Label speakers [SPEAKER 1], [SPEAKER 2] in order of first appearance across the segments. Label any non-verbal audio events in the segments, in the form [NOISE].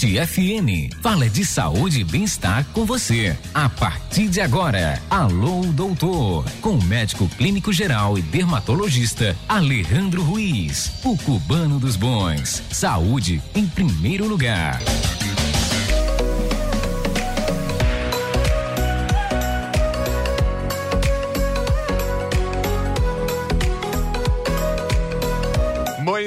[SPEAKER 1] FM fala de saúde e bem-estar com você. A partir de agora, Alô Doutor, com o médico clínico geral e dermatologista Alejandro Ruiz, o cubano dos bons. Saúde em primeiro lugar.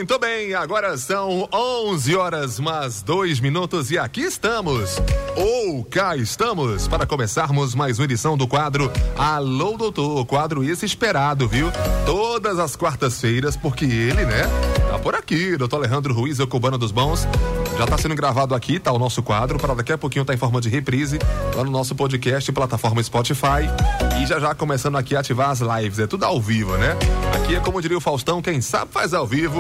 [SPEAKER 2] Muito bem, agora são 11 horas mais dois minutos e aqui estamos, ou cá estamos, para começarmos mais uma edição do quadro Alô Doutor, quadro esse esperado, viu? Todas as quartas-feiras, porque ele, né, tá por aqui, doutor Alejandro Ruiz, o cubano dos bons, já está sendo gravado aqui, tá o nosso quadro, para daqui a pouquinho tá em forma de reprise lá no nosso podcast, plataforma Spotify. E já já começando aqui a ativar as lives, é tudo ao vivo, né? Aqui é como diria o Faustão, quem sabe faz ao vivo.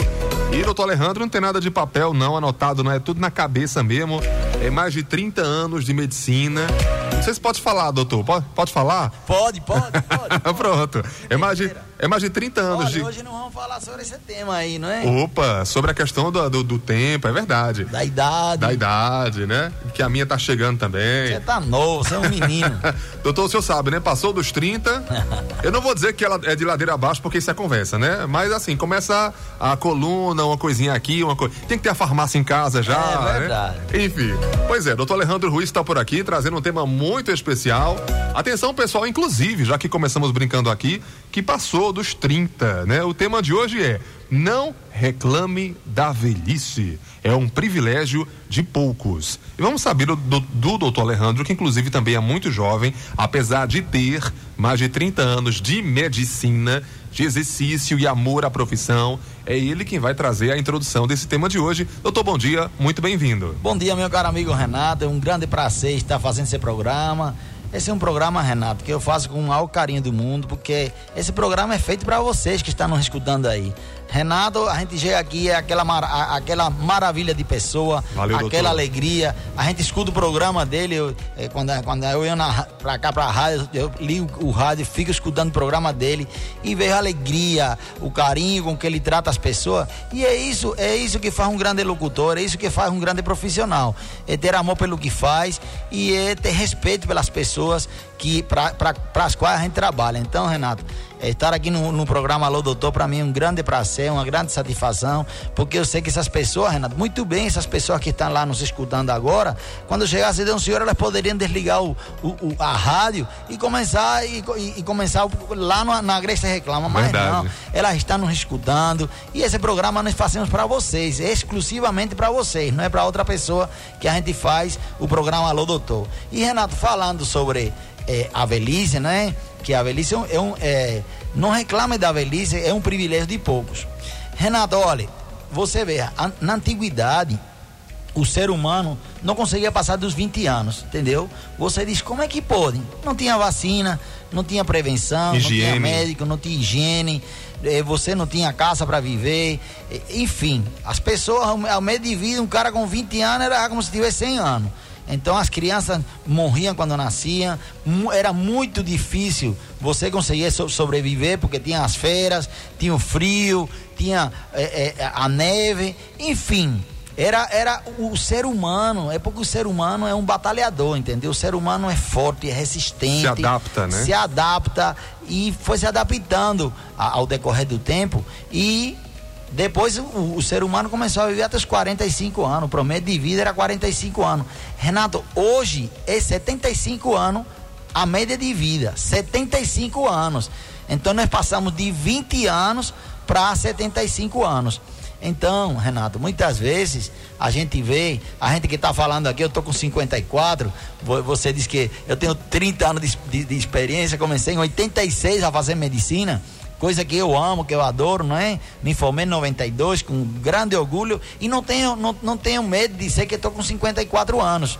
[SPEAKER 2] E doutor Alejandro não tem nada de papel não anotado, não é tudo na cabeça mesmo. É mais de 30 anos de medicina. Não sei se pode falar, doutor. Pode, pode falar?
[SPEAKER 3] Pode, pode, pode. [LAUGHS]
[SPEAKER 2] Pronto. É mais, de, é mais de 30 anos
[SPEAKER 3] Olha,
[SPEAKER 2] de.
[SPEAKER 3] hoje não vamos falar sobre esse tema aí, não é?
[SPEAKER 2] Opa, sobre a questão do, do, do tempo, é verdade.
[SPEAKER 3] Da idade.
[SPEAKER 2] Da idade, né? Que a minha tá chegando também.
[SPEAKER 3] Você tá novo, você é um menino. [LAUGHS]
[SPEAKER 2] Doutor, o senhor sabe, né? Passou dos 30. [LAUGHS] eu não vou dizer que ela é de ladeira abaixo, porque isso é conversa, né? Mas assim, começa a, a coluna, uma coisinha aqui, uma coisa. Tem que ter a farmácia em casa já.
[SPEAKER 3] É verdade.
[SPEAKER 2] Né? Enfim. Pois é, doutor Alejandro Ruiz está por aqui, trazendo um tema muito especial. Atenção, pessoal, inclusive, já que começamos brincando aqui, que passou dos 30, né? O tema de hoje é não reclame da velhice. É um privilégio de poucos. E vamos saber do, do, do doutor Alejandro, que inclusive também é muito jovem, apesar de ter mais de 30 anos de medicina, de exercício e amor à profissão. É ele quem vai trazer a introdução desse tema de hoje. Doutor, bom dia, muito bem-vindo.
[SPEAKER 3] Bom dia, meu caro amigo Renato. É um grande prazer estar fazendo esse programa. Esse é um programa, Renato, que eu faço com o maior carinho do mundo, porque esse programa é feito para vocês que estão nos escutando aí. Renato, a gente chega aqui, é aquela, mar, aquela maravilha de pessoa,
[SPEAKER 2] Valeu,
[SPEAKER 3] aquela
[SPEAKER 2] doutor.
[SPEAKER 3] alegria. A gente escuta o programa dele, eu, é, quando, quando eu ia na, pra cá, pra rádio, eu ligo o rádio, fico escutando o programa dele e vejo a alegria, o carinho com que ele trata as pessoas. E é isso, é isso que faz um grande locutor, é isso que faz um grande profissional. É ter amor pelo que faz e é ter respeito pelas pessoas que para as quais a gente trabalha. Então, Renato, estar aqui no, no programa Alô Doutor, para mim é um grande prazer, uma grande satisfação, porque eu sei que essas pessoas, Renato, muito bem, essas pessoas que estão lá nos escutando agora, quando chegasse de um senhor, elas poderiam desligar o, o, o a rádio e começar e, e, e começar lá no, na Grécia Reclama, mas
[SPEAKER 2] Verdade.
[SPEAKER 3] não, elas estão nos escutando e esse programa nós fazemos para vocês, exclusivamente para vocês, não é para outra pessoa que a gente faz o programa Alô Doutor. E Renato, falando sobre é, a velhice, né? Que a velhice é um, é um é, não reclame da velhice, é um privilégio de poucos. Renato, olha, você vê, a, na antiguidade, o ser humano não conseguia passar dos 20 anos, entendeu? Você diz, como é que pode? Não tinha vacina, não tinha prevenção,
[SPEAKER 2] Higiene.
[SPEAKER 3] não tinha médico, não tinha higiene, eh, você não tinha casa para viver, eh, enfim, as pessoas, ao ao meio de vida, um cara com 20 anos era como se tivesse 100 anos. Então as crianças morriam quando nasciam, era muito difícil você conseguir so- sobreviver porque tinha as feiras, tinha o frio, tinha eh, eh, a neve, enfim. Era, era o ser humano, é porque o ser humano é um batalhador, entendeu? O ser humano é forte, é resistente.
[SPEAKER 2] Se adapta, né?
[SPEAKER 3] Se adapta e foi se adaptando ao decorrer do tempo e depois o, o ser humano começou a viver até os 45 anos. O promédio de vida era 45 anos. Renato, hoje é 75 anos a média de vida. 75 anos. Então nós passamos de 20 anos para 75 anos. Então, Renato, muitas vezes a gente vê, a gente que está falando aqui, eu tô com 54, vo- você diz que eu tenho 30 anos de, de- de experiência, comecei em 86 a fazer medicina, coisa que eu amo, que eu adoro, não é? Me formei em 92 com grande orgulho e não tenho, não, não tenho medo de dizer que estou com 54 anos.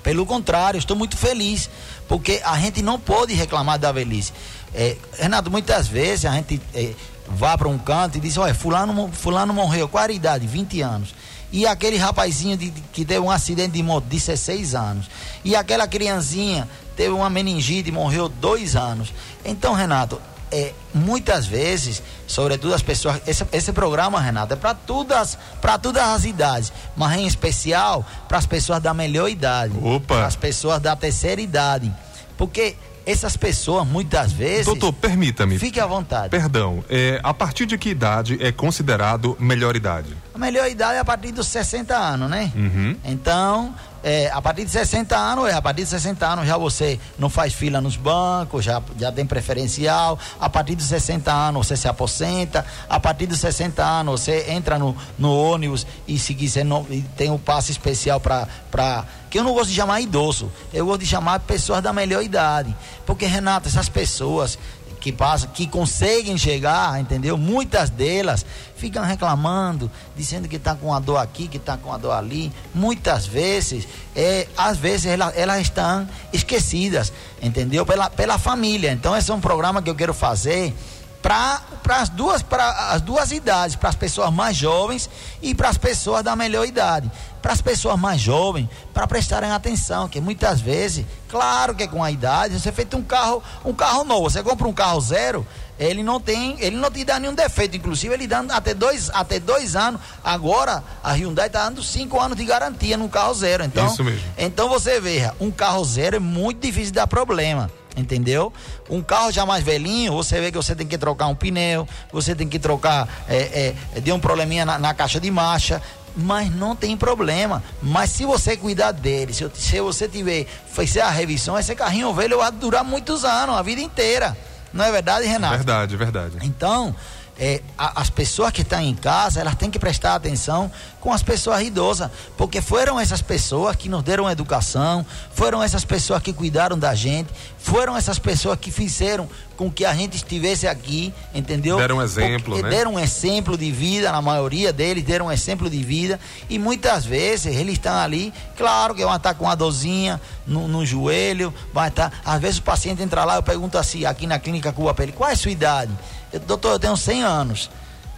[SPEAKER 3] Pelo contrário, estou muito feliz, porque a gente não pode reclamar da velhice. É, Renato, muitas vezes a gente é, vai para um canto e diz, olha, fulano, fulano morreu, qual a idade? 20 anos. E aquele rapazinho de- que teve um acidente de moto, 16 anos. E aquela criancinha teve uma meningite e morreu dois anos. Então, Renato, é, muitas vezes, sobretudo as pessoas, esse, esse programa, Renato, é para todas, para todas as idades, mas em especial para as pessoas da melhor idade, para as pessoas da terceira idade, porque essas pessoas muitas vezes.
[SPEAKER 2] Doutor, permita-me.
[SPEAKER 3] Fique à vontade.
[SPEAKER 2] Perdão, é, a partir de que idade é considerado melhor idade?
[SPEAKER 3] A melhor idade é a partir dos 60 anos, né?
[SPEAKER 2] Uhum.
[SPEAKER 3] Então, é, a partir de 60 anos, é, a partir de 60 anos já você não faz fila nos bancos, já, já tem preferencial. A partir de 60 anos você se aposenta. A partir de 60 anos você entra no, no ônibus e se quiser não, e tem um passe especial para. Que eu não gosto de chamar idoso, eu gosto de chamar pessoas da melhor idade. Porque, Renato, essas pessoas que passam, que conseguem chegar, entendeu? Muitas delas ficam reclamando, dizendo que está com a dor aqui, que está com a dor ali. Muitas vezes, é, às vezes elas, elas estão esquecidas, entendeu? Pela, pela família. Então esse é um programa que eu quero fazer para as duas, as duas idades, para as pessoas mais jovens e para as pessoas da melhor idade. Para as pessoas mais jovens, para prestarem atenção, que muitas vezes, claro que com a idade, você feito um carro, um carro novo, você compra um carro zero, ele não tem, ele não te dá nenhum defeito, inclusive ele dá até dois, até dois anos. Agora a Hyundai está dando cinco anos de garantia no carro zero. Então,
[SPEAKER 2] Isso mesmo.
[SPEAKER 3] então você veja, um carro zero é muito difícil de dar problema entendeu? Um carro já mais velhinho, você vê que você tem que trocar um pneu, você tem que trocar, é, é, deu um probleminha na, na, caixa de marcha, mas não tem problema. Mas se você cuidar dele, se, se você tiver, fazer a revisão, esse carrinho velho vai durar muitos anos, a vida inteira. Não é verdade, Renato?
[SPEAKER 2] Verdade, verdade.
[SPEAKER 3] Então, é, a, as pessoas que estão em casa, elas têm que prestar atenção com as pessoas idosas, porque foram essas pessoas que nos deram educação, foram essas pessoas que cuidaram da gente, foram essas pessoas que fizeram com que a gente estivesse aqui, entendeu?
[SPEAKER 2] Deram um exemplo,
[SPEAKER 3] porque
[SPEAKER 2] né?
[SPEAKER 3] Deram um exemplo de vida, na maioria deles deram um exemplo de vida, e muitas vezes eles estão ali, claro que vão estar com uma dorzinha no, no joelho, vai estar, às vezes o paciente entra lá, eu pergunto assim, aqui na clínica Cuba para ele, qual é a sua idade? Eu, doutor, eu tenho 100 anos.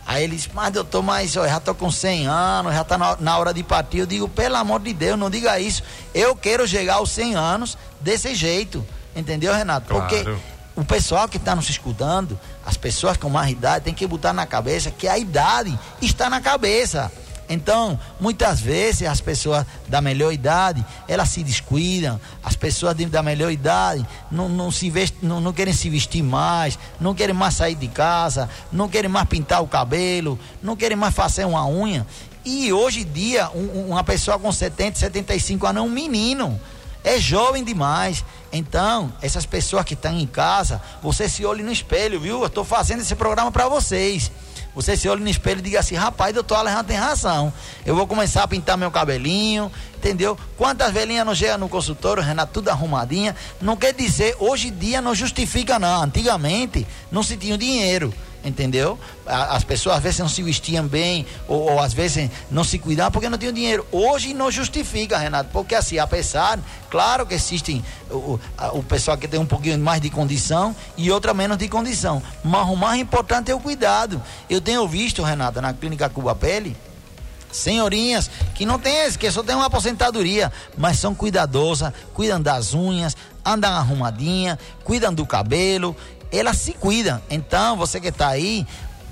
[SPEAKER 3] Aí ele disse, mas doutor, mas eu já tô com 100 anos, já tá na, na, hora de partir. Eu digo, pelo amor de Deus, não diga isso. Eu quero chegar aos 100 anos desse jeito. Entendeu, Renato?
[SPEAKER 2] Claro.
[SPEAKER 3] Porque o pessoal que está nos escutando, as pessoas com mais idade, tem que botar na cabeça que a idade está na cabeça. Então, muitas vezes as pessoas da melhor idade, elas se descuidam, as pessoas da melhor idade não, não, se vest, não, não querem se vestir mais, não querem mais sair de casa, não querem mais pintar o cabelo, não querem mais fazer uma unha. E hoje em dia, um, uma pessoa com 70, 75 anos é um menino, é jovem demais. Então, essas pessoas que estão em casa, você se olhe no espelho, viu? Eu estou fazendo esse programa para vocês. Você se olha no espelho e diga assim, rapaz, doutor Alejandro tem razão. Eu vou começar a pintar meu cabelinho, entendeu? Quantas velhinhas não chegam no consultório, Renato, tudo arrumadinha. Não quer dizer, hoje em dia não justifica não. Antigamente não se tinha dinheiro entendeu? As pessoas às vezes não se vestiam bem, ou, ou, às vezes não se cuidavam porque não tinham dinheiro. Hoje não justifica, Renato, porque assim, apesar, claro que existem o, o pessoal que tem um pouquinho mais de condição e outra menos de condição, mas o mais importante é o cuidado. Eu tenho visto, Renato, na clínica Cuba Pele, senhorinhas que não tem que só tem uma aposentadoria, mas são cuidadosas, cuidam das unhas, andam arrumadinha, cuidam do cabelo elas se cuidam. Então, você que está aí,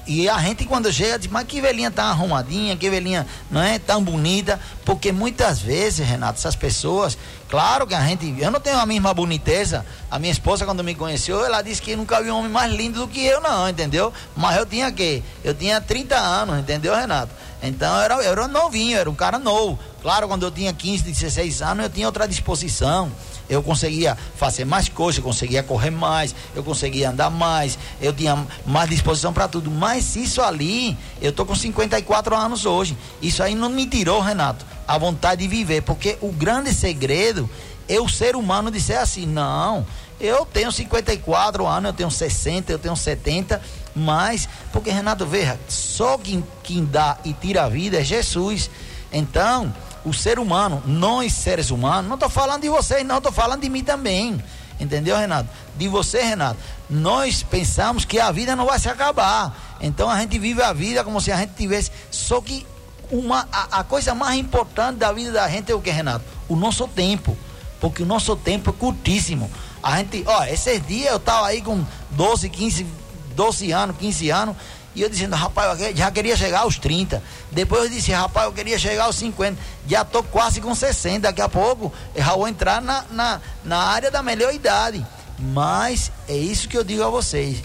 [SPEAKER 3] e a gente quando chega diz, mas que velhinha tá arrumadinha, que velhinha não é tão bonita, porque muitas vezes, Renato, essas pessoas, claro que a gente, eu não tenho a mesma boniteza. A minha esposa quando me conheceu, ela disse que nunca viu um homem mais lindo do que eu não, entendeu? Mas eu tinha que, eu tinha 30 anos, entendeu, Renato? Então eu era, eu era novinho, era um cara novo. Claro, quando eu tinha 15, 16 anos, eu tinha outra disposição eu conseguia fazer mais coisas, eu conseguia correr mais, eu conseguia andar mais, eu tinha mais disposição para tudo. Mas isso ali, eu tô com 54 anos hoje. Isso aí não me tirou, Renato, a vontade de viver, porque o grande segredo é o ser humano dizer assim: não, eu tenho 54 anos, eu tenho 60, eu tenho 70, mas, porque Renato, veja, só quem, quem dá e tira a vida é Jesus. Então, o ser humano, nós seres humanos, não estou falando de vocês, não, estou falando de mim também. Entendeu, Renato? De você, Renato. Nós pensamos que a vida não vai se acabar. Então a gente vive a vida como se a gente tivesse. Só que uma, a, a coisa mais importante da vida da gente é o que, Renato? O nosso tempo. Porque o nosso tempo é curtíssimo. A gente, ó, esses dias eu estava aí com 12, 15 12 anos, 15 anos. E eu dizendo, rapaz, eu já queria chegar aos 30. Depois eu disse, rapaz, eu queria chegar aos 50. Já estou quase com 60. Daqui a pouco eu já vou entrar na, na, na área da melhor idade. Mas é isso que eu digo a vocês.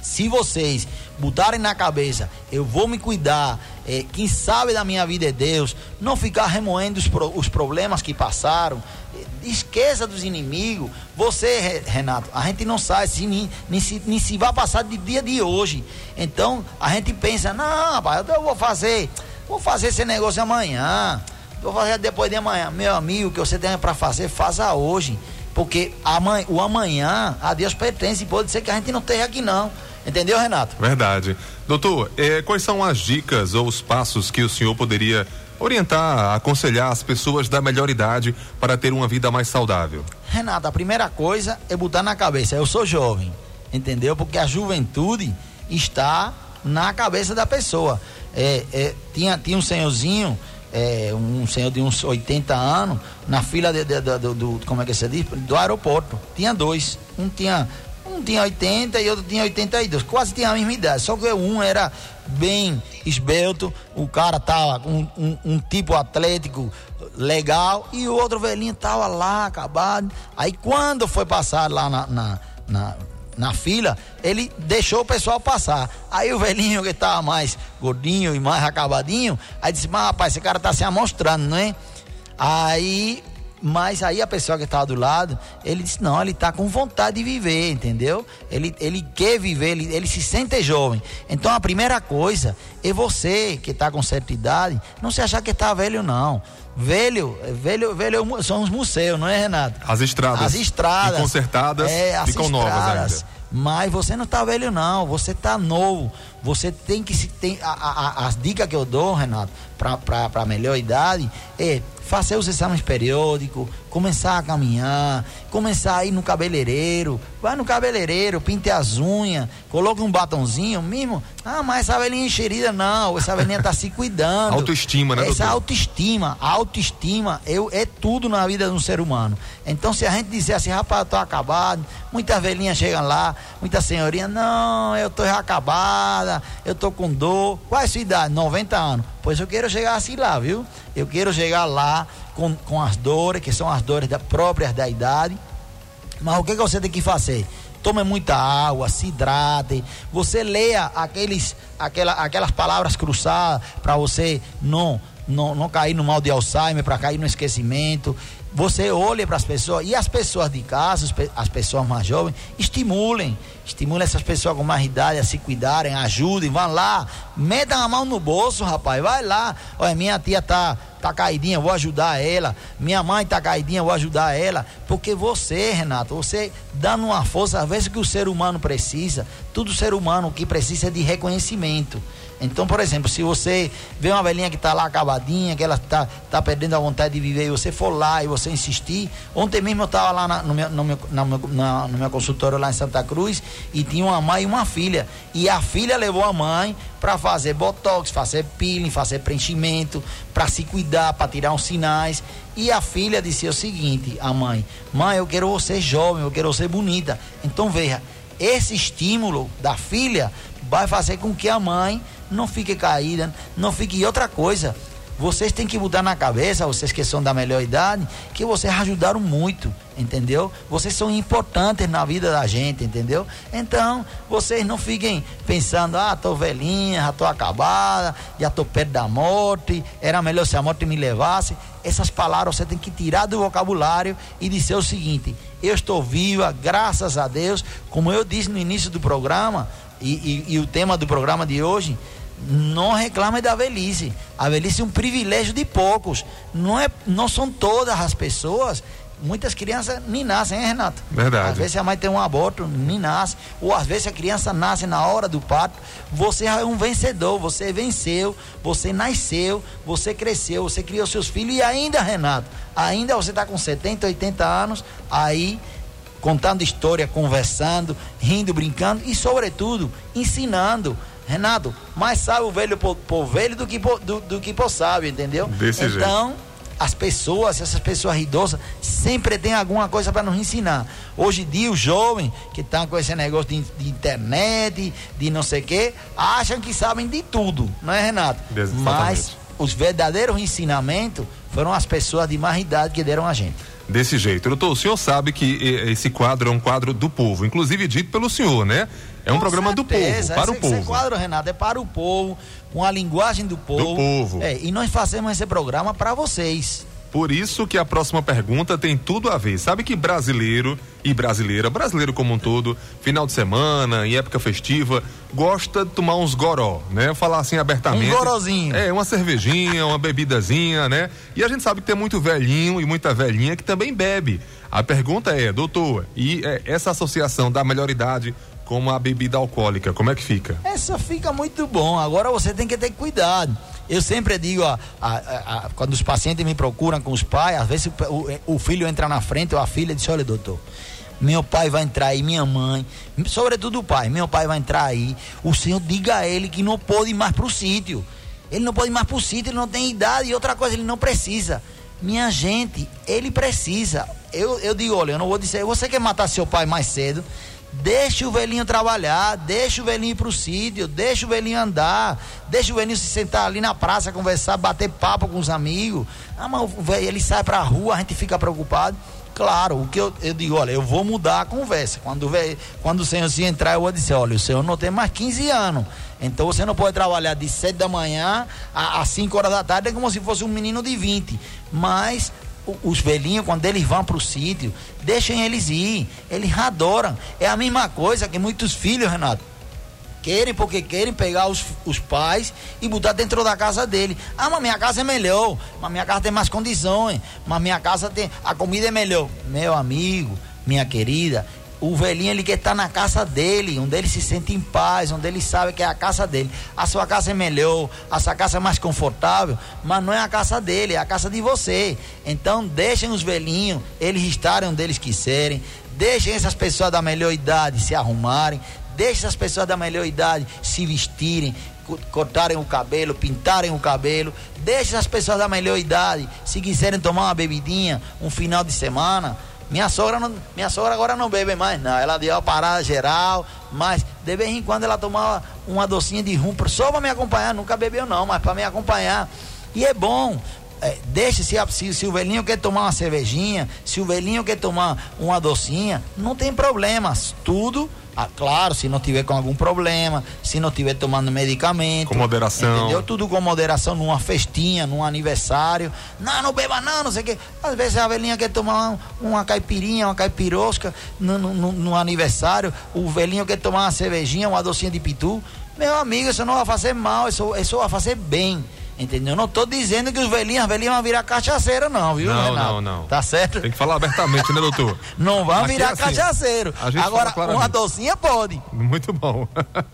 [SPEAKER 3] Se vocês botarem na cabeça, eu vou me cuidar, é, quem sabe da minha vida é Deus, não ficar remoendo os, pro, os problemas que passaram, esqueça dos inimigos. Você, Renato, a gente não sabe se nem, nem, se, nem se vai passar de dia de hoje. Então a gente pensa, não, rapaz, eu vou fazer, vou fazer esse negócio amanhã, vou fazer depois de amanhã. Meu amigo, o que você tem para fazer, faça hoje. Porque amanhã, o amanhã a Deus pertence, pode ser que a gente não esteja aqui não. Entendeu, Renato?
[SPEAKER 2] Verdade. Doutor, eh, quais são as dicas ou os passos que o senhor poderia orientar, aconselhar as pessoas da melhor idade para ter uma vida mais saudável?
[SPEAKER 3] Renato, a primeira coisa é botar na cabeça, eu sou jovem, entendeu? Porque a juventude está na cabeça da pessoa. É, é, tinha, tinha um senhorzinho, é, um senhor de uns 80 anos, na fila de, de, de, do, do, como é que você diz? Do aeroporto. Tinha dois. Um tinha um tinha 80 e outro tinha 82. Quase tinha a mesma idade. Só que um era bem esbelto, o cara tava um, um, um, tipo atlético legal e o outro velhinho tava lá, acabado. Aí quando foi passar lá na, na, na, na fila, ele deixou o pessoal passar. Aí o velhinho que tava mais gordinho e mais acabadinho, aí disse, mas rapaz, esse cara tá se amostrando, não é? Aí mas aí a pessoa que estava do lado, ele disse: não, ele está com vontade de viver, entendeu? Ele, ele quer viver, ele, ele se sente jovem. Então a primeira coisa é você que está com certa idade, não se achar que está velho, não. Velho, velho, velho são os museus, não é, Renato?
[SPEAKER 2] As estradas.
[SPEAKER 3] As estradas.
[SPEAKER 2] consertadas é, ficam novas ainda.
[SPEAKER 3] Mas você não está velho, não. Você está novo. Você tem que se. Tem, a, a, as dicas que eu dou, Renato, para a melhor idade é fazer os exames periódicos, começar a caminhar, começar a ir no cabeleireiro, vai no cabeleireiro, pinte as unhas, coloque um batonzinho mesmo. Ah, mas essa velhinha enxerida não, essa velhinha tá se cuidando. [LAUGHS]
[SPEAKER 2] Autoestima, né?
[SPEAKER 3] Essa
[SPEAKER 2] doutor?
[SPEAKER 3] autoestima, autoestima eu, é tudo na vida de um ser humano. Então se a gente disser assim, rapaz, eu tô acabado, muitas velhinhas chegam lá, muitas senhorinhas, não, eu tô acabada, eu tô com dor. Qual é a sua idade? 90 anos. Pois eu quero chegar assim lá, viu? Eu quero chegar lá com, com as dores, que são as dores da, próprias da idade. Mas o que, que você tem que fazer? Tome muita água, se hidrate. Você leia aqueles, aquela, aquelas palavras cruzadas para você não, não, não cair no mal de Alzheimer, para cair no esquecimento. Você olhe para as pessoas e as pessoas de casa, as pessoas mais jovens, estimulem. Estimulem essas pessoas com mais idade a se cuidarem, ajudem, vão lá, metam a mão no bolso, rapaz, vai lá. Olha, minha tia tá, tá caidinha, vou ajudar ela. Minha mãe tá caidinha, vou ajudar ela. Porque você, Renato, você dando uma força, às vezes que o ser humano precisa, todo ser humano que precisa é de reconhecimento. Então, por exemplo, se você vê uma velhinha que está lá acabadinha, que ela está tá perdendo a vontade de viver, e você for lá e você insistir. Ontem mesmo eu estava lá na, no, meu, no, meu, na, na, no meu consultório lá em Santa Cruz e tinha uma mãe e uma filha. E a filha levou a mãe para fazer botox, fazer peeling, fazer preenchimento, para se cuidar, para tirar uns sinais. E a filha disse o seguinte: a mãe, mãe, eu quero você jovem, eu quero você bonita. Então veja, esse estímulo da filha vai fazer com que a mãe não fique caída, não fique. E outra coisa, vocês têm que mudar na cabeça, vocês que são da melhor idade, que vocês ajudaram muito, entendeu? Vocês são importantes na vida da gente, entendeu? Então, vocês não fiquem pensando, ah, tô velhinha, já tô acabada, já tô perto da morte, era melhor se a morte me levasse. Essas palavras você tem que tirar do vocabulário e dizer o seguinte: eu estou viva, graças a Deus, como eu disse no início do programa, e, e, e o tema do programa de hoje, não reclame da velhice. A velhice é um privilégio de poucos. Não, é, não são todas as pessoas. Muitas crianças nem nascem, hein, Renato?
[SPEAKER 2] Verdade.
[SPEAKER 3] Às vezes a mãe tem um aborto, nem nasce. Ou às vezes a criança nasce na hora do parto. Você é um vencedor, você venceu, você nasceu, você cresceu, você criou seus filhos e ainda, Renato, ainda você está com 70, 80 anos, aí contando história, conversando, rindo, brincando e, sobretudo, ensinando. Renato, mais sabe o velho por, por velho do que por, do, do, que por sábio, entendeu?
[SPEAKER 2] Desse
[SPEAKER 3] então,
[SPEAKER 2] jeito.
[SPEAKER 3] as pessoas, essas pessoas idosas, sempre tem alguma coisa para nos ensinar. Hoje em dia, os jovens que estão com esse negócio de, de internet, de não sei o quê, acham que sabem de tudo, não é, Renato?
[SPEAKER 2] Exatamente.
[SPEAKER 3] Mas os verdadeiros ensinamentos foram as pessoas de mais idade que deram a gente.
[SPEAKER 2] Desse jeito. Doutor, o senhor sabe que esse quadro é um quadro do povo, inclusive dito pelo senhor, né? É um
[SPEAKER 3] Com
[SPEAKER 2] programa
[SPEAKER 3] certeza.
[SPEAKER 2] do povo, para
[SPEAKER 3] esse,
[SPEAKER 2] o povo.
[SPEAKER 3] Esse quadro, Renato, é para o povo, com a linguagem do povo.
[SPEAKER 2] Do povo.
[SPEAKER 3] É, e nós fazemos esse programa para vocês.
[SPEAKER 2] Por isso que a próxima pergunta tem tudo a ver. Sabe que brasileiro e brasileira, brasileiro como um todo, final de semana, em época festiva, gosta de tomar uns goró, né? Falar assim abertamente.
[SPEAKER 3] Um gorozinho.
[SPEAKER 2] É, uma cervejinha, uma bebidazinha, né? E a gente sabe que tem muito velhinho e muita velhinha que também bebe. A pergunta é, doutor, e é, essa associação da melhor idade com a bebida alcoólica, como é que fica?
[SPEAKER 3] Essa fica muito bom. Agora você tem que ter cuidado. Eu sempre digo, ó, a- a- a- quando os pacientes me procuram com os pais, às vezes o, o- o filho entra na frente ou a filha diz: Olha, doutor, meu pai vai entrar aí, minha mãe, sobretudo o pai, meu pai vai entrar aí. O senhor diga a ele que não pode ir mais pro sítio. Ele não pode ir mais pro sítio, ele não tem idade. E outra coisa, ele não precisa. Minha gente, ele precisa. Eu, eu digo: Olha, eu não vou dizer, você quer matar seu pai mais cedo? Deixa o velhinho trabalhar, deixa o velhinho ir pro sítio, deixa o velhinho andar, deixa o velhinho se sentar ali na praça, conversar, bater papo com os amigos. Ah, mas o velho, ele sai pra rua, a gente fica preocupado. Claro, o que eu, eu digo, olha, eu vou mudar a conversa. Quando, o velho- quando o senhor se entrar, eu vou dizer, olha, o senhor não tem mais 15 anos. Então você não pode trabalhar de 7 da manhã a- às 5 horas da tarde, é como se fosse um menino de 20. Mas os velhinhos, quando eles vão para o sítio, deixem eles ir. Eles adoram. É a mesma coisa que muitos filhos, Renato. Querem porque querem pegar os, os pais e botar dentro da casa dele. Ah, mas minha casa é melhor. Mas minha casa tem mais condições. Mas minha casa tem. A comida é melhor. Meu amigo, minha querida, o velhinho ele quer estar na casa dele, onde ele se sente em paz, onde ele sabe que é a casa dele. A sua casa é melhor, a sua casa é mais confortável, mas não é a casa dele, é a casa de você. Então deixem os velhinhos, eles estarem onde eles quiserem, deixem essas pessoas da melhor idade se arrumarem, deixem essas pessoas da melhor idade se vestirem, co- cortarem o cabelo, pintarem o cabelo, deixem as pessoas da melhor idade, se quiserem tomar uma bebidinha um final de semana, minha sogra, não, minha sogra agora não bebe mais, não. Ela deu uma parada geral, mas de vez em quando ela tomava uma docinha de rum só para me acompanhar. Nunca bebeu, não, mas para me acompanhar. E é bom. É, deixa se, se, se o velhinho quer tomar uma cervejinha, se o velhinho quer tomar uma docinha, não tem problemas. Tudo, ah, claro, se não tiver com algum problema, se não tiver tomando medicamento.
[SPEAKER 2] Com moderação.
[SPEAKER 3] Entendeu? tudo com moderação, numa festinha, num aniversário. Não, não beba não, não sei o quê. Às vezes a velhinha quer tomar um- uma caipirinha, uma caipirosca no- no aniversário. O velhinho quer tomar uma cervejinha, uma docinha de pitu. Meu amigo, isso não vai fazer mal, isso, isso vai fazer bem. Entendeu? Eu não estou dizendo que os velhinhos, as velhinhas vão virar cachaceiro, não, viu,
[SPEAKER 2] Não,
[SPEAKER 3] Renato?
[SPEAKER 2] não, não.
[SPEAKER 3] Tá certo?
[SPEAKER 2] Tem que falar abertamente, né, doutor? [LAUGHS]
[SPEAKER 3] Não vão
[SPEAKER 2] Aqui é
[SPEAKER 3] virar
[SPEAKER 2] assim,
[SPEAKER 3] cachaceiro. Agora, uma docinha pode.
[SPEAKER 2] Muito bom.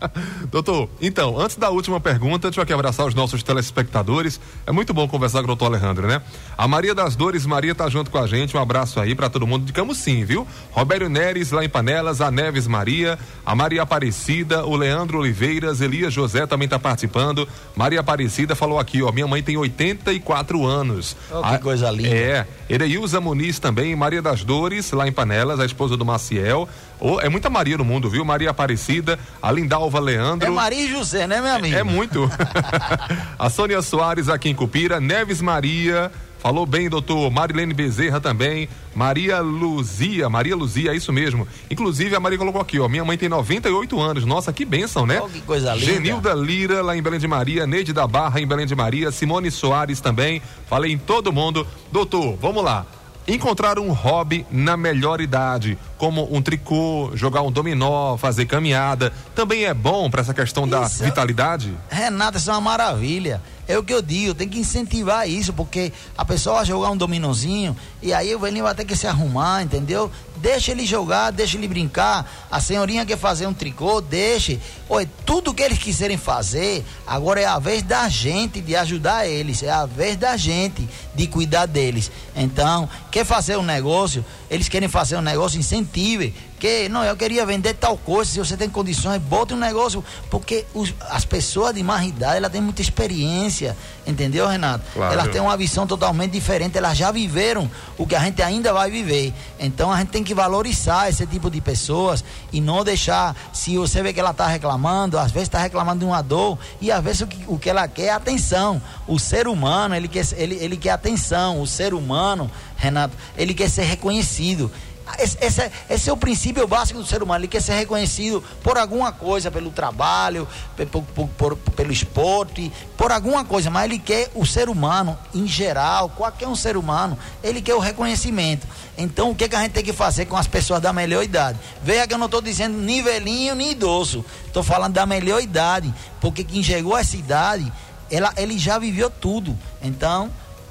[SPEAKER 2] [LAUGHS] doutor, então, antes da última pergunta, deixa eu aqui abraçar os nossos telespectadores. É muito bom conversar com o doutor Alejandro, né? A Maria das Dores, Maria tá junto com a gente. Um abraço aí pra todo mundo de Camusim, viu? Robério Neres, lá em Panelas, a Neves Maria, a Maria Aparecida, o Leandro Oliveiras, Elias José também tá participando. Maria Aparecida falou aqui, ó, minha mãe tem 84 anos.
[SPEAKER 3] Oh, que
[SPEAKER 2] A-
[SPEAKER 3] coisa linda.
[SPEAKER 2] É, Ereilza Muniz também, Maria das Dores, lá em Panelas, a esposa do Maciel. Ô, é muita Maria no mundo, viu? Maria Aparecida, a Lindalva Leandro.
[SPEAKER 3] É Maria e José, né, meu amigo?
[SPEAKER 2] É muito. [LAUGHS] [LAUGHS] a Sônia Soares aqui em Cupira, Neves Maria, falou bem, doutor. Marilene Bezerra também, Maria Luzia, Maria Luzia, é isso mesmo. Inclusive a Maria colocou aqui, ó, minha mãe tem 98 anos. Nossa, que bênção, né?
[SPEAKER 3] Oh, que coisa linda.
[SPEAKER 2] Genilda Lira, lá em Belém de Maria, Neide da Barra, em Belém de Maria, Simone Soares também. Falei em todo mundo. Doutor, vamos lá. Encontrar um hobby na melhor idade, como um tricô, jogar um dominó, fazer caminhada, também é bom para essa questão da
[SPEAKER 3] Isso é-
[SPEAKER 2] vitalidade?
[SPEAKER 3] Renata, isso é uma maravilha. É o que eu digo, tem que incentivar isso, porque a pessoa vai jogar um dominozinho e aí o velhinho vai ter que se arrumar, entendeu? Deixa ele jogar, deixa ele brincar. A senhorinha quer fazer um tricô, deixe. Oi, tudo que eles quiserem fazer, agora é a vez da gente de ajudar eles, é a vez da gente de cuidar deles. Então, quer fazer um negócio, eles querem fazer um negócio, incentive. Quê? Não, eu queria vender tal coisa, se você tem condições, bote um negócio, porque os, as pessoas de mais idade, elas têm muita experiência, entendeu, Renato? Claro. Elas têm uma visão totalmente diferente, elas já viveram o que a gente ainda vai viver. Então a gente tem que valorizar esse tipo de pessoas e não deixar, se você vê que ela está reclamando, às vezes está reclamando de uma dor, e às vezes o que, o que ela quer é atenção. O ser humano, ele quer, ele, ele quer atenção, o ser humano, Renato, ele quer ser reconhecido. Esse, esse, é, esse, é o princípio básico do ser humano. Ele quer ser reconhecido por alguma coisa, pelo trabalho, por, por, por, pelo esporte, por alguma coisa. Mas ele quer o ser humano, em geral, qualquer um ser humano, ele quer o reconhecimento. Então, o que, que a gente tem que fazer com as pessoas da melhor idade? Veja que eu não estou dizendo nivelinho nem idoso. Estou falando da melhor idade. Porque quem chegou a essa idade, ela, ele já viveu tudo. Então,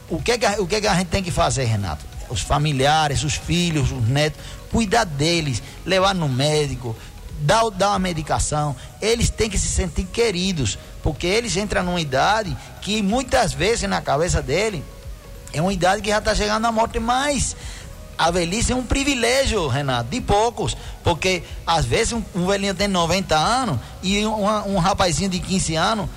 [SPEAKER 3] o que, que, o que, que a gente tem que fazer, Renato? Os familiares, os filhos, os netos, cuidar deles, levar no médico, dar, dar uma medicação. Eles têm que se sentir queridos, porque eles entram numa idade que muitas vezes na cabeça dele é uma idade que já está chegando à morte, mas a velhice é um privilégio, Renato, de poucos. Porque às vezes um, um velhinho tem 90 anos e um, um rapazinho de 15 anos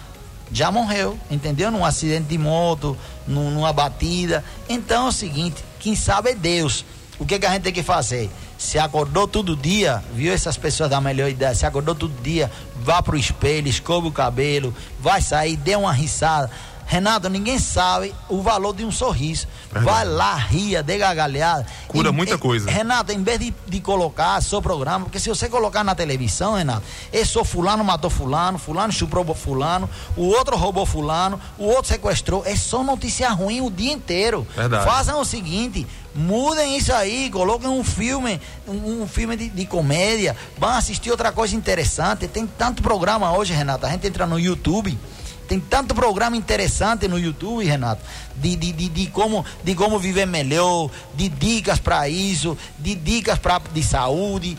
[SPEAKER 3] já morreu, entendeu? Num acidente de moto, numa batida. Então é o seguinte, quem sabe é Deus. O que, que a gente tem que fazer? Se acordou todo dia, viu essas pessoas da melhor idade, se acordou todo dia, vá pro espelho, escova o cabelo, vai sair, dê uma risada. Renato, ninguém sabe o valor de um sorriso. Verdade. Vai lá, ria, dê gargalhada.
[SPEAKER 2] Cura em, muita coisa.
[SPEAKER 3] Renato, em vez de, de colocar seu programa, porque se você colocar na televisão, Renato, esse fulano matou fulano, fulano chuprou fulano, o outro roubou fulano, o outro sequestrou. É só notícia ruim o dia inteiro. Verdade. Fazem o seguinte, mudem isso aí, coloquem um filme, um, um filme de, de, comédia, vão assistir outra coisa interessante. Tem tanto programa hoje, Renato. A gente entra no YouTube. Tem tanto programa interessante no YouTube, Renato, de, de, de, de como, de como viver melhor, de dicas para isso, de dicas pra, de saúde.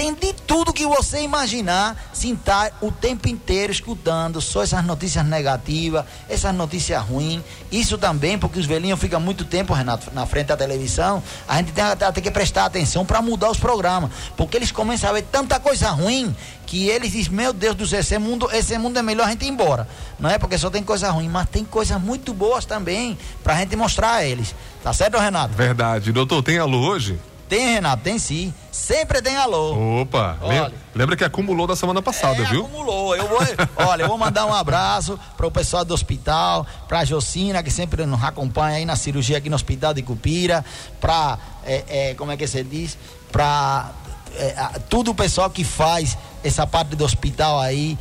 [SPEAKER 3] Tem de tudo que você imaginar, sentar o tempo inteiro escutando só essas notícias negativas, essas notícias ruins. Isso também, porque os velhinhos ficam muito tempo, Renato, na frente da televisão. A gente tem, tem que prestar atenção para mudar os programas, porque eles começam a ver tanta coisa ruim que eles dizem: Meu Deus do céu, esse mundo, esse mundo é melhor a gente ir embora. Não é porque só tem coisa ruim, mas tem coisas muito boas também para a gente mostrar a eles. Tá certo, Renato?
[SPEAKER 2] Verdade. Doutor, tem alô hoje?
[SPEAKER 3] Tem, Renato, tem sim. Sempre tem alô.
[SPEAKER 2] Opa, olha, lembra que acumulou da semana passada,
[SPEAKER 3] é,
[SPEAKER 2] viu?
[SPEAKER 3] Acumulou. Eu vou, [LAUGHS] olha, eu vou mandar um abraço para o pessoal do hospital, para a Jocina, que sempre nos acompanha aí na cirurgia aqui no hospital de Cupira, para, é, é, como é que você diz? Para é, tudo o pessoal que faz essa parte do hospital aí.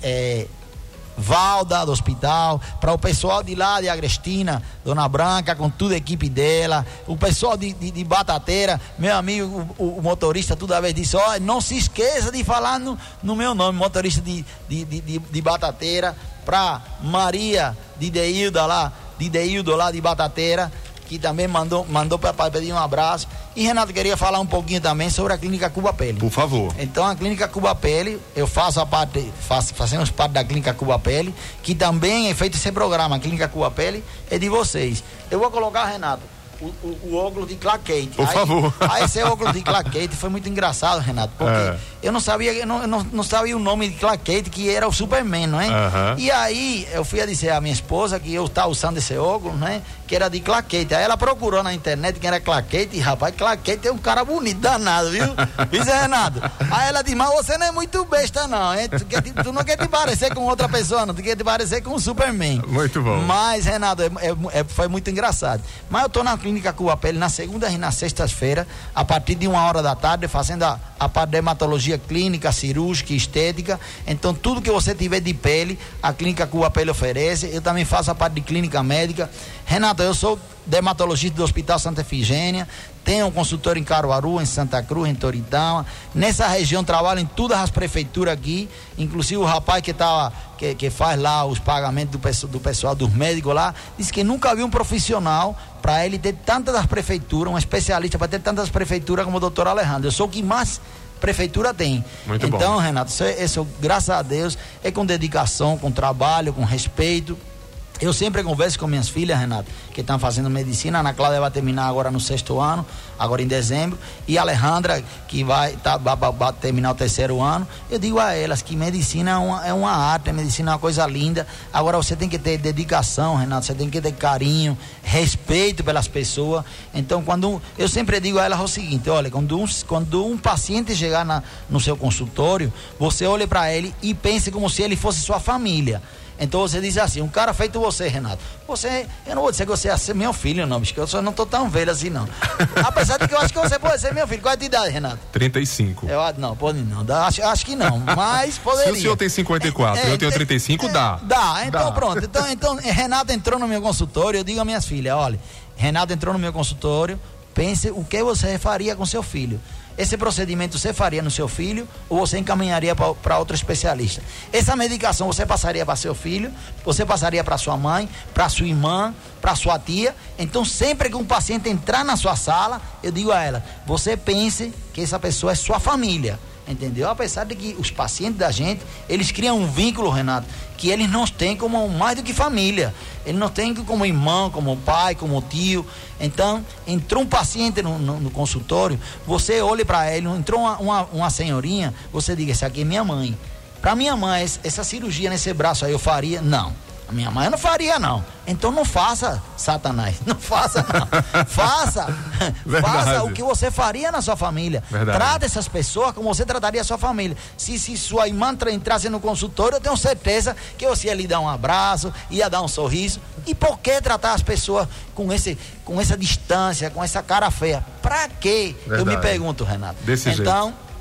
[SPEAKER 3] É, Valda do hospital, para o pessoal de lá de Agrestina, Dona Branca, com toda a equipe dela, o pessoal de, de, de Batateira, meu amigo, o, o, motorista toda vez disse, ó, oh, não se esqueça de falar no, no meu nome, motorista de, de, de, de Batateira, para Maria de Deilda lá, de Deildo lá de Batateira, que também mandou, mandou para pedir um abraço. E Renato queria falar um pouquinho também sobre a clínica Cuba Pele.
[SPEAKER 2] Por favor.
[SPEAKER 3] Então a clínica Cuba Pele, eu faço a parte, faço, fazemos parte da clínica Cuba Pele, que também é feito esse programa, a clínica Cuba Pele, é de vocês. Eu vou colocar, Renato, o, o, o, óculos de claquete.
[SPEAKER 2] Por aí, favor.
[SPEAKER 3] Aí esse óculos de claquete foi muito engraçado, Renato, porque é. eu não sabia, eu não, eu não, não, sabia o nome de claquete, que era o Superman, não é? E aí eu fui a dizer à minha esposa que eu estava usando esse óculos, né? Que era de claquete. Aí ela procurou na internet quem era claquete, e rapaz, claquete é um cara bonito, danado, viu? [LAUGHS] Isso é Renato. Aí ela disse, mas você não é muito besta, não, hein? Tu, quer, tu não quer te parecer com outra pessoa, não, tu quer te parecer com o Superman.
[SPEAKER 2] Muito bom.
[SPEAKER 3] Mas, Renato, é, é, é foi muito engraçado. Mas eu tô na clínica Cuba Pele na segunda e na sexta-feira, a partir de uma hora da tarde, fazendo a, a parte de hematologia clínica, cirúrgica, estética. Então, tudo que você tiver de pele, a clínica Cuba Pele oferece. Eu também faço a parte de clínica médica. Renato, eu sou dermatologista do Hospital Santa Efigênia, tem um consultório em Caruaru, em Santa Cruz, em Toritama. Nessa região trabalho em todas as prefeituras aqui, inclusive o rapaz que, tá, que, que faz lá os pagamentos do, do pessoal, dos médicos lá, disse que nunca viu um profissional para ele ter tantas das prefeituras, um especialista para ter tantas prefeituras como o doutor Alejandro. Eu sou o que mais prefeitura tem. Muito então, bom. Renato, isso, é, isso, graças a Deus, é com dedicação, com trabalho, com respeito Eu sempre converso com minhas filhas, Renato, que estão fazendo medicina. A Ana Cláudia vai terminar agora no sexto ano, agora em dezembro. E a Alejandra, que vai, tá, vai, vai terminar o terceiro ano. Eu digo a elas que medicina é uma, é uma arte, medicina é uma coisa linda. Agora você tem que ter dedicação, Renato, você tem que ter carinho, respeito pelas pessoas. Então, quando eu sempre digo a elas o seguinte: olha, quando um, quando um paciente chegar na, no seu consultório, você olhe para ele e pense como se ele fosse sua família. Então você diz assim, um cara feito você, Renato. Você, eu não vou dizer que você é meu filho, não, porque eu só não tô tão velho assim, não. [LAUGHS] Apesar de que eu acho que você pode ser meu filho. Qual é a tua idade, Renato?
[SPEAKER 2] 35.
[SPEAKER 3] Eu não, pode não. Acho, acho que não, mas poderia. [LAUGHS]
[SPEAKER 2] Se o senhor tem 54 é, é, eu tenho 35, é, dá.
[SPEAKER 3] Dá, então dá. pronto. Então, então, Renato entrou no meu consultório, eu digo a minhas filhas, olha, Renato entrou no meu consultório, pense o que você faria com seu filho. Esse procedimento você faria no seu filho ou você encaminharia para outro especialista? Essa medicação você passaria para seu filho, você passaria para sua mãe, para sua irmã, para sua tia. Então, sempre que um paciente entrar na sua sala, eu digo a ela: você pense que essa pessoa é sua família entendeu? Apesar de que os pacientes da gente, eles criam um vínculo, Renato, que eles não têm como mais do que família. Eles não têm como irmão, como pai, como tio. Então, entrou um paciente no, no, no consultório, você olha para ele, entrou uma, uma, uma, senhorinha, você diga, essa aqui é minha mãe. Para minha mãe, essa cirurgia nesse braço aí eu faria? Não. Minha mãe não faria, não. Então não faça, Satanás. Não faça, não. [LAUGHS] faça. faça o que você faria na sua família. Verdade. Trata essas pessoas como você trataria a sua família. Se, se sua irmã entrasse no consultório, eu tenho certeza que você ia lhe dar um abraço, ia dar um sorriso. E por que tratar as pessoas com, esse, com essa distância, com essa cara feia? Pra quê? Verdade. Eu me pergunto, Renato.
[SPEAKER 2] Desse
[SPEAKER 3] então,
[SPEAKER 2] jeito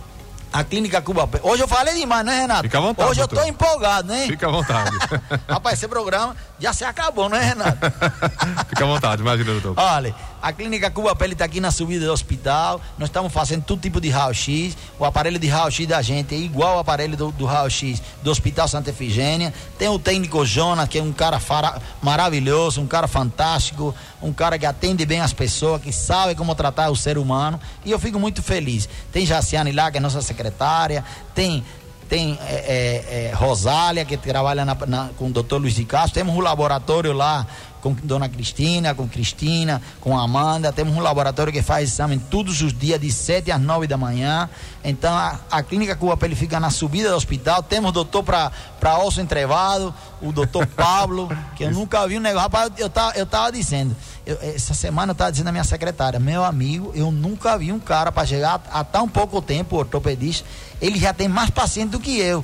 [SPEAKER 3] a Clínica Cuba Hoje eu falei demais, não é, Renato?
[SPEAKER 2] Fica à vontade.
[SPEAKER 3] Hoje doutor. eu tô empolgado, né?
[SPEAKER 2] Fica à vontade. [LAUGHS]
[SPEAKER 3] Rapaz, esse programa já se acabou, não é, Renato? [LAUGHS]
[SPEAKER 2] Fica à vontade, imagina, doutor.
[SPEAKER 3] Olha, a Clínica Cuba Pele está aqui na subida do hospital. Nós estamos fazendo todo tipo de raio-x. O aparelho de raio-x da gente é igual ao aparelho do, do raio-x do Hospital Santa Efigênia. Tem o técnico Jonas, que é um cara fara, maravilhoso, um cara fantástico, um cara que atende bem as pessoas, que sabe como tratar o ser humano. E eu fico muito feliz. Tem Jaciane lá, que é nossa secretária. Tem tem é, é, é, Rosália, que trabalha na, na, com o doutor Luiz de Castro, temos um laboratório lá com Dona Cristina, com Cristina, com Amanda. Temos um laboratório que faz exame todos os dias, de 7 às 9 da manhã. Então, a, a clínica Cuba Pele fica na subida do hospital. Temos doutor para osso entrevado, o doutor [LAUGHS] Pablo, que eu nunca vi um negócio. Rapaz, eu estava eu tava dizendo, eu, essa semana eu estava dizendo à minha secretária, meu amigo, eu nunca vi um cara para chegar há tão pouco tempo, ortopedista, ele já tem mais paciente do que eu.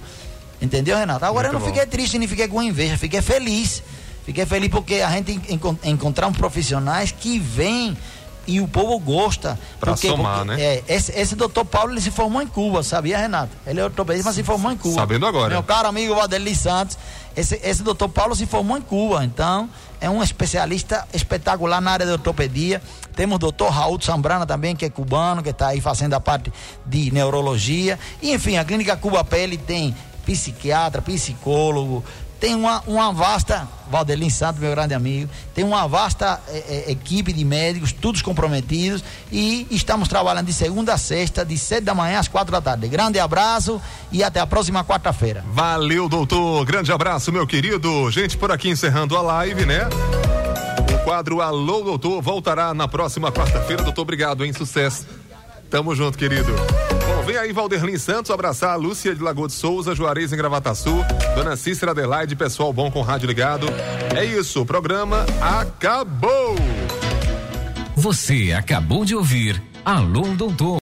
[SPEAKER 3] Entendeu, Renato? Agora Muito eu não bom. fiquei triste, nem fiquei com inveja, fiquei feliz. Fiquei feliz porque a gente encont encontramos profissionais que vêm e o povo gosta.
[SPEAKER 2] Pra porque, somar,
[SPEAKER 3] porque,
[SPEAKER 2] né?
[SPEAKER 3] É, esse, esse doutor Paulo ele se formou em Cuba, sabia, Renato? Ele é ortopedista, mas se formou em Cuba.
[SPEAKER 2] Sabendo agora.
[SPEAKER 3] Meu caro amigo Valdeli Santos, esse, esse doutor Paulo se formou em Cuba, então é um especialista espetacular na área de ortopedia. Temos o doutor Raul Sambrana também, que é cubano, que está aí fazendo a parte de neurologia. E, enfim, a Clínica Cuba Pele tem psiquiatra, psicólogo, tem uma, uma vasta, Valdelin Santos, meu grande amigo, tem uma vasta é, é, equipe de médicos, todos comprometidos, e estamos trabalhando de segunda a sexta, de sete da manhã às quatro da tarde. Grande abraço e até a próxima quarta-feira.
[SPEAKER 2] Valeu, doutor. Grande abraço, meu querido. Gente, por aqui encerrando a live, né? O quadro Alô, doutor, voltará na próxima quarta-feira. Doutor, obrigado, hein? Sucesso. Tamo junto, querido. Bom, vem aí Valderlin Santos abraçar a Lúcia de Lagoa de Souza, Juarez em Gravataçu, Dona Cícera Adelaide, pessoal bom com rádio ligado. É isso, o programa acabou.
[SPEAKER 1] Você acabou de ouvir Alô Doutor.